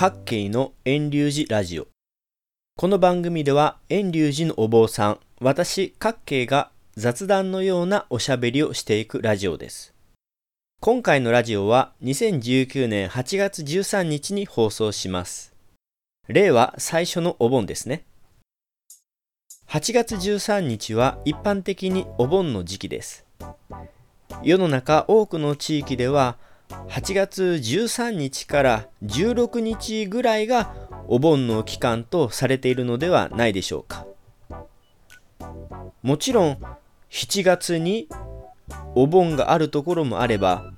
各系の遠隆寺ラジオ。この番組では遠隆寺のお坊さん私各系が雑談のようなおしゃべりをしていくラジオです。今回のラジオは2019年8月13日に放送します。令和最初のお盆ですね。8月13日は一般的にお盆の時期です。世の中多くの地域では8月13日から16日ぐらいがお盆の期間とされているのではないでしょうか。もちろん7月にお盆があるところもあれば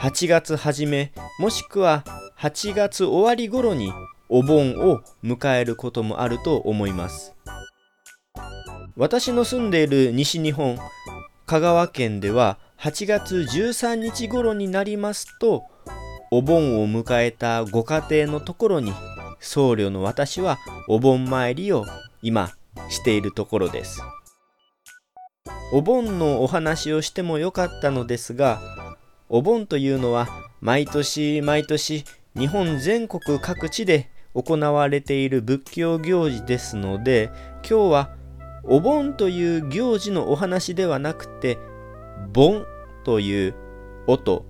8月初めもしくは8月終わり頃にお盆を迎えることもあると思います。私の住んでいる西日本香川県では8月13日頃になりますとお盆を迎えたご家庭のところに僧侶の私はお盆参りを今しているところです。お盆のお話をしてもよかったのですがお盆というのは毎年毎年日本全国各地で行われている仏教行事ですので今日はお盆という行事のお話ではなくて盆という音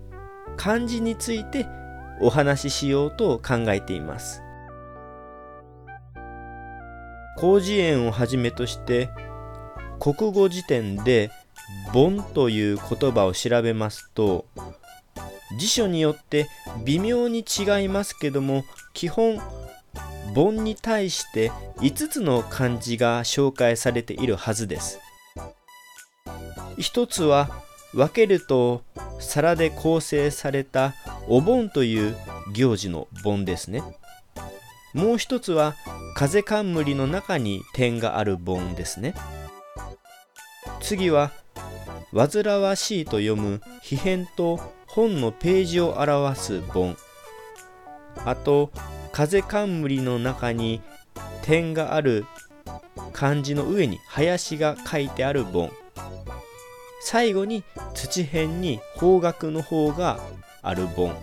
漢字についてお話ししようと考えています。広辞苑をはじめとして国語辞典で「盆」という言葉を調べますと辞書によって微妙に違いますけども基本盆に対して5つの漢字が紹介されているはずです。一つは分けると皿で構成されたお盆という行事の盆ですね。もう一つは風冠の中に点がある盆ですね。次は煩わしいと読む皮変と本のページを表す盆。あと風冠の中に点がある漢字の上に林が書いてある盆。最後に土辺に方角の方がある盆。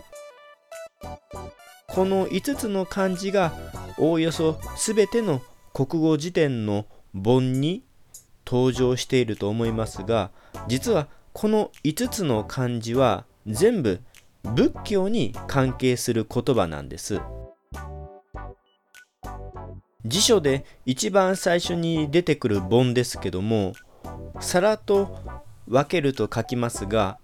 この5つの漢字がおおよそ全ての国語辞典の盆に登場していると思いますが実はこの5つの漢字は全部仏教に関係する言葉なんです。辞書で一番最初に出てくる盆ですけども皿と分けると書きますが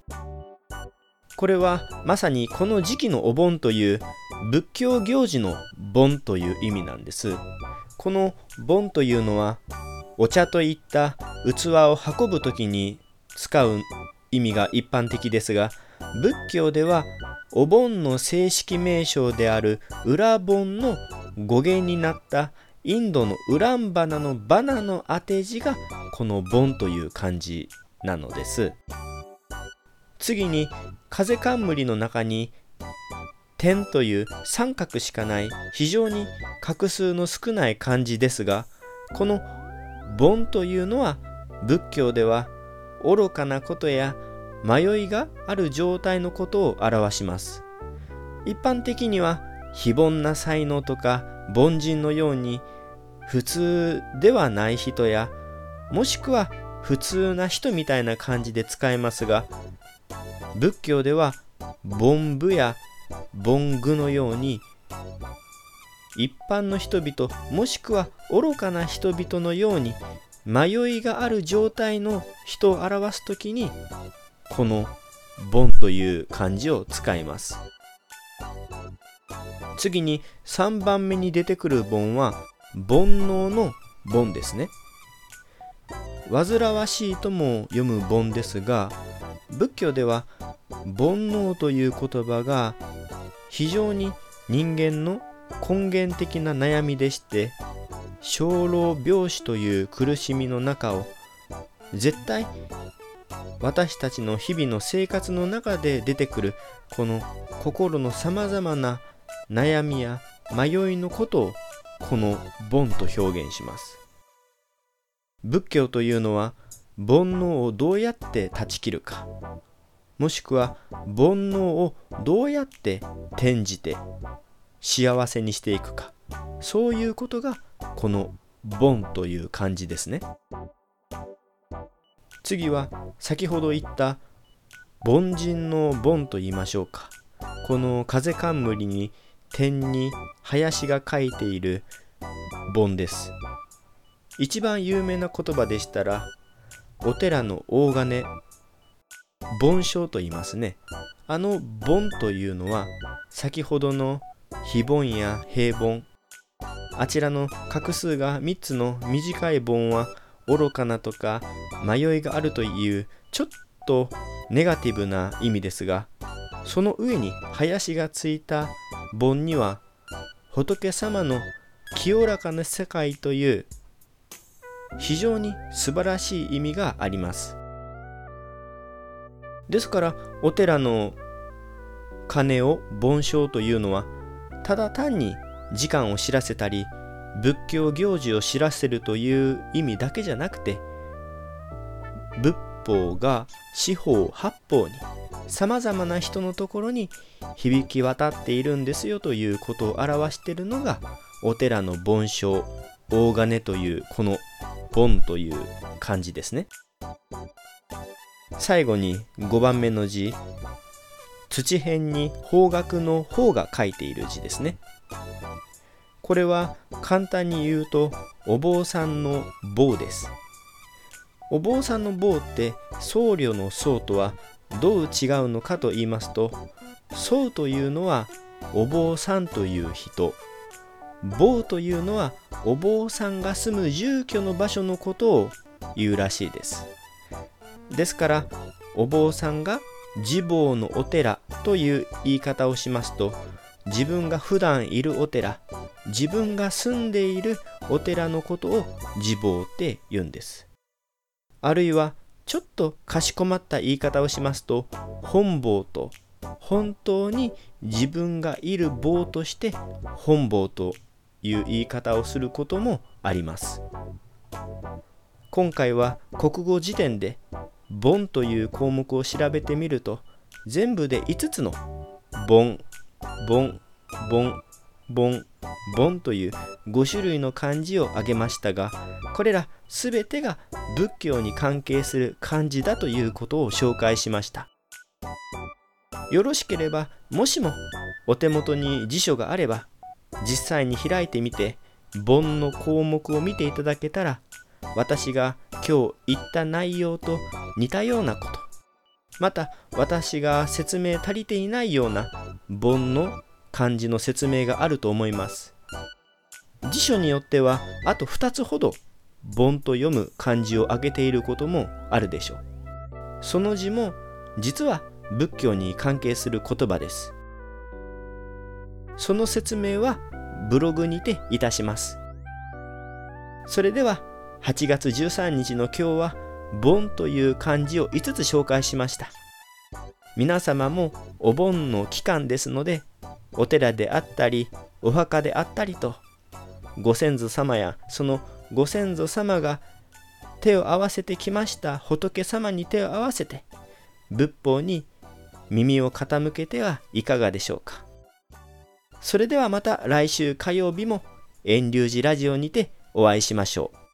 これはまさにこの時期のお盆という仏教行事の盆という意味なんです。この盆というのはお茶といった器を運ぶ時に使う意味が一般的ですが仏教ではお盆の正式名称である裏盆の語源になったインドのウランバナのバナの当て字がこの盆という漢字なのです。次に風冠の中に点という三角しかない非常に画数の少ない漢字ですがこの盆というのは仏教では愚かなことや迷いがある状態のことを表します。一般的には非凡な才能とか凡人のように普通ではない人やもしくは普通な人みたいな感じで使えますが仏教では凡夫や凡具のように一般の人々もしくは愚かな人々のように迷いがある状態の人を表す時にこの「凡」という漢字を使います。次に3番目に出てくる「凡」は煩悩の「凡」ですね。煩わしいとも読む盆ですが仏教では煩悩という言葉が非常に人間の根源的な悩みでして生老病死という苦しみの中を絶対私たちの日々の生活の中で出てくるこの心のさまざまな悩みや迷いのことをこの「盆」と表現します。仏教というのは煩悩をどうやって断ち切るか。もしくは煩悩をどうやって転じて幸せにしていくか。そういうことがこの「盆」という漢字ですね。次は先ほど言った凡人の盆と言いましょうか。この風冠に点に林が書いている盆です。一番有名な言葉でしたらお寺の大金盆章と言いますね。あの盆というのは先ほどの非盆や平盆あちらの画数が3つの短い盆は愚かなとか迷いがあるというちょっとネガティブな意味ですがその上に林がついた盆には仏様の清らかな世界という非常に素晴らしい意味があります。ですからお寺の鐘を盆鐘というのはただ単に時間を知らせたり仏教行事を知らせるという意味だけじゃなくて仏法が四方八方にさまざまな人のところに響き渡っているんですよということを表しているのがお寺の盆鐘大金というこの盆という漢字ですね。最後に5番目の字。土辺に方角の方が書いている字ですね。これは簡単に言うとお坊さんの棒です。お坊さんの棒って僧侶の僧とはどう違うのかと言いますと僧というのはお坊さんという人。坊というのはお坊さんが住む住居の場所のことを言うらしいです。ですからお坊さんが自坊のお寺という言い方をしますと自分が普段いるお寺自分が住んでいるお寺のことを自坊って言うんです。あるいはちょっとかしこまった言い方をしますと本坊と本当に自分がいる坊として本坊という言い方をすることもあります。今回は国語辞典で「盆」という項目を調べてみると全部で5つの「盆」「盆」「盆」「盆」「盆」という5種類の漢字を挙げましたがこれら全てが仏教に関係する漢字だということを紹介しました。よろしければもしもお手元に辞書があれば実際に開いてみて盆の項目を見ていただけたら私が今日言った内容と似たようなことまた私が説明足りていないような盆の漢字の説明があると思います。辞書によってはあと2つほど盆と読む漢字を挙げていることもあるでしょう。その字も実は仏教に関係する言葉です。その説明はブログにていたします。それでは8月13日の今日は盆という漢字を5つ紹介しました。皆様もお盆の期間ですのでお寺であったりお墓であったりとご先祖様やそのご先祖様が手を合わせてきました仏様に手を合わせて仏法に耳を傾けてはいかがでしょうか。それではまた来週火曜日も遠流寺ラジオにてお会いしましょう。